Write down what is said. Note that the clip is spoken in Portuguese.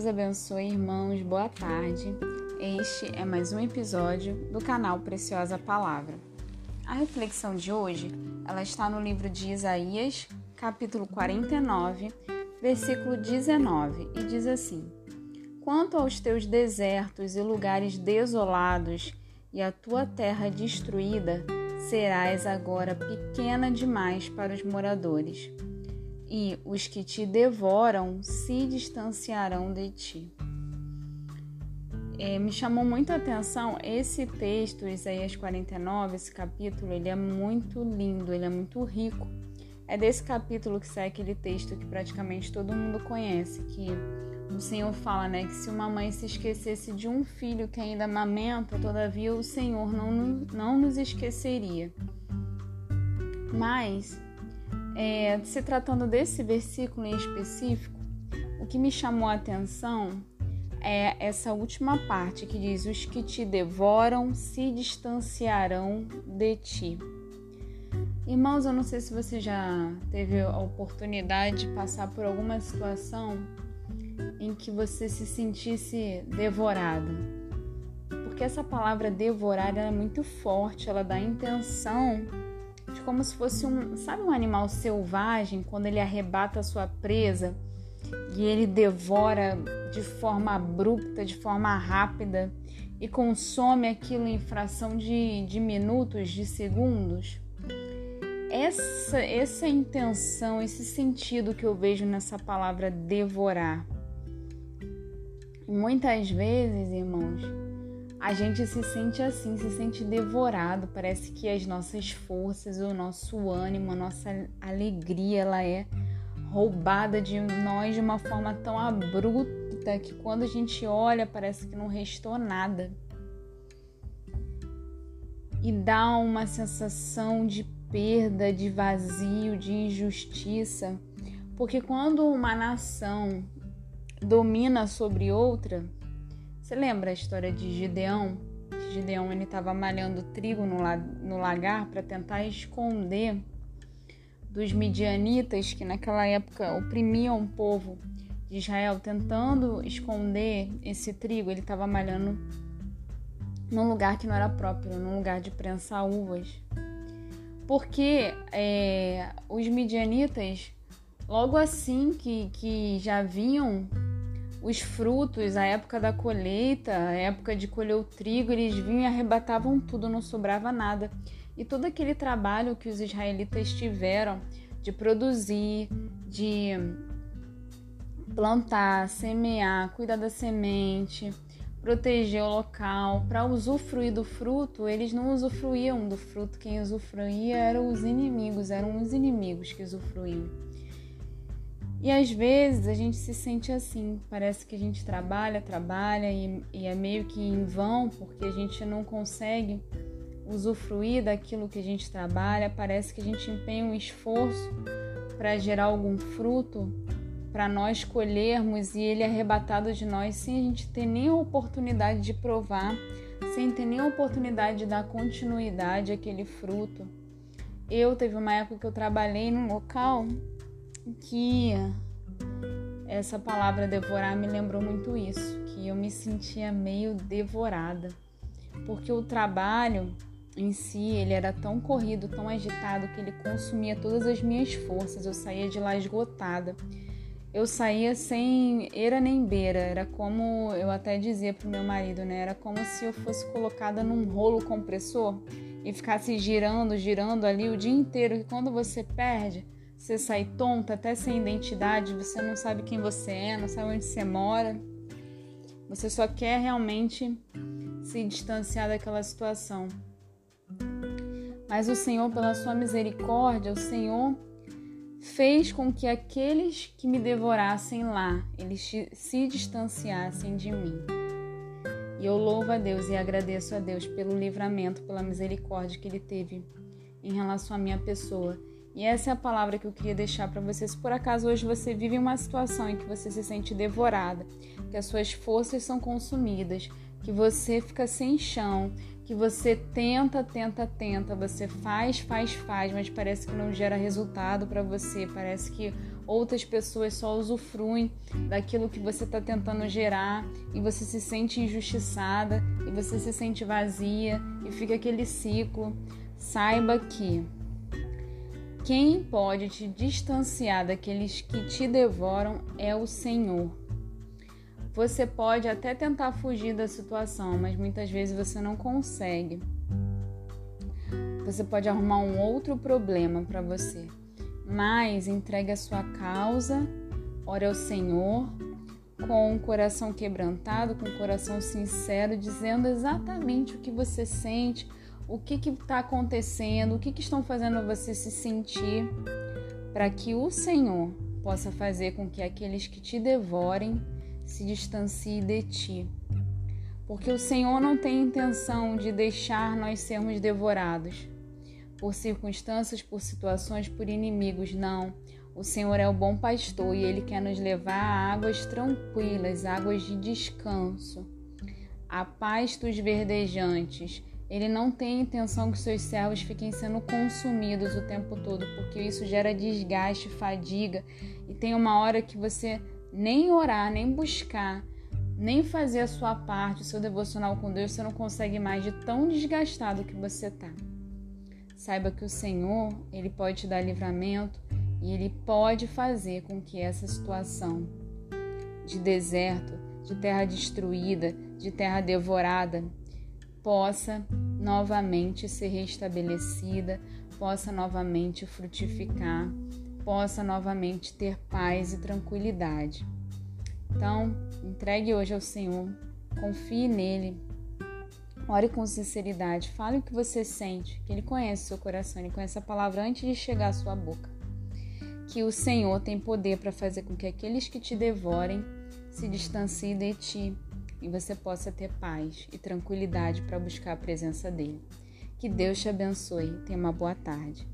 Deus abençoe, irmãos. Boa tarde. Este é mais um episódio do canal Preciosa Palavra. A reflexão de hoje, ela está no livro de Isaías, capítulo 49, versículo 19, e diz assim: Quanto aos teus desertos e lugares desolados e a tua terra destruída, serás agora pequena demais para os moradores e os que te devoram se distanciarão de ti. É, me chamou muito a atenção esse texto, Isaías 49, esse capítulo, ele é muito lindo, ele é muito rico. É desse capítulo que sai aquele texto que praticamente todo mundo conhece, que o Senhor fala, né, que se uma mãe se esquecesse de um filho que ainda amamenta, todavia o Senhor não, não nos esqueceria. Mas é, se tratando desse versículo em específico, o que me chamou a atenção é essa última parte que diz: Os que te devoram se distanciarão de ti. Irmãos, eu não sei se você já teve a oportunidade de passar por alguma situação em que você se sentisse devorado. Porque essa palavra devorar é muito forte, ela dá intenção como se fosse um, sabe um animal selvagem quando ele arrebata a sua presa e ele devora de forma abrupta, de forma rápida e consome aquilo em fração de, de minutos, de segundos. Essa, essa intenção, esse sentido que eu vejo nessa palavra devorar. Muitas vezes, irmãos, a gente se sente assim, se sente devorado. Parece que as nossas forças, o nosso ânimo, a nossa alegria, ela é roubada de nós de uma forma tão abrupta que quando a gente olha parece que não restou nada. E dá uma sensação de perda, de vazio, de injustiça. Porque quando uma nação domina sobre outra, você lembra a história de Gideão? Gideão ele estava malhando trigo no, no lagar para tentar esconder dos midianitas que naquela época oprimiam o povo de Israel, tentando esconder esse trigo. Ele estava malhando num lugar que não era próprio, num lugar de prensar uvas. Porque é, os midianitas, logo assim que, que já vinham os frutos, a época da colheita, a época de colher o trigo, eles vinham e arrebatavam tudo, não sobrava nada. E todo aquele trabalho que os israelitas tiveram de produzir, de plantar, semear, cuidar da semente, proteger o local, para usufruir do fruto, eles não usufruíam do fruto, quem usufruía eram os inimigos, eram os inimigos que usufruíam. E às vezes a gente se sente assim, parece que a gente trabalha, trabalha e, e, é meio que em vão porque a gente não consegue usufruir daquilo que a gente trabalha, parece que a gente empenha um esforço para gerar algum fruto, para nós colhermos e ele é arrebatado de nós sem a gente ter nem oportunidade de provar, sem ter nem oportunidade de dar continuidade àquele fruto. Eu teve uma época que eu trabalhei num local que essa palavra devorar me lembrou muito isso, que eu me sentia meio devorada, porque o trabalho em si, ele era tão corrido, tão agitado que ele consumia todas as minhas forças. Eu saía de lá esgotada. Eu saía sem era nem beira, era como eu até dizia pro meu marido, né? Era como se eu fosse colocada num rolo compressor e ficasse girando, girando ali o dia inteiro. E quando você perde, você sai tonta, até sem identidade, você não sabe quem você é, não sabe onde você mora. Você só quer realmente se distanciar daquela situação. Mas o Senhor, pela sua misericórdia, o Senhor fez com que aqueles que me devorassem lá, eles se distanciassem de mim. E eu louvo a Deus e agradeço a Deus pelo livramento, pela misericórdia que Ele teve em relação à minha pessoa e essa é a palavra que eu queria deixar para vocês. Se por acaso hoje você vive uma situação em que você se sente devorada, que as suas forças são consumidas, que você fica sem chão, que você tenta, tenta, tenta, você faz, faz, faz, mas parece que não gera resultado para você, parece que outras pessoas só usufruem daquilo que você está tentando gerar e você se sente injustiçada e você se sente vazia e fica aquele ciclo. Saiba que quem pode te distanciar daqueles que te devoram é o Senhor. Você pode até tentar fugir da situação, mas muitas vezes você não consegue. Você pode arrumar um outro problema para você, mas entregue a sua causa, ore ao Senhor com o coração quebrantado, com o coração sincero, dizendo exatamente o que você sente, o que está acontecendo, o que, que estão fazendo você se sentir, para que o Senhor possa fazer com que aqueles que te devorem se distancie de ti. Porque o Senhor não tem intenção de deixar nós sermos devorados por circunstâncias, por situações, por inimigos, não. O Senhor é o bom pastor e ele quer nos levar a águas tranquilas, águas de descanso, a pastos verdejantes. Ele não tem intenção que seus servos fiquem sendo consumidos o tempo todo, porque isso gera desgaste, fadiga, e tem uma hora que você nem orar, nem buscar, nem fazer a sua parte, o seu devocional com Deus, você não consegue mais de tão desgastado que você está. Saiba que o Senhor, ele pode te dar livramento e ele pode fazer com que essa situação de deserto, de terra destruída, de terra devorada, possa novamente ser restabelecida, possa novamente frutificar possa novamente ter paz e tranquilidade. Então, entregue hoje ao Senhor, confie nele, ore com sinceridade, fale o que você sente, que Ele conhece o seu coração, Ele conhece a palavra antes de chegar à sua boca. Que o Senhor tem poder para fazer com que aqueles que te devorem se distanciem de ti e você possa ter paz e tranquilidade para buscar a presença dele. Que Deus te abençoe. Tenha uma boa tarde.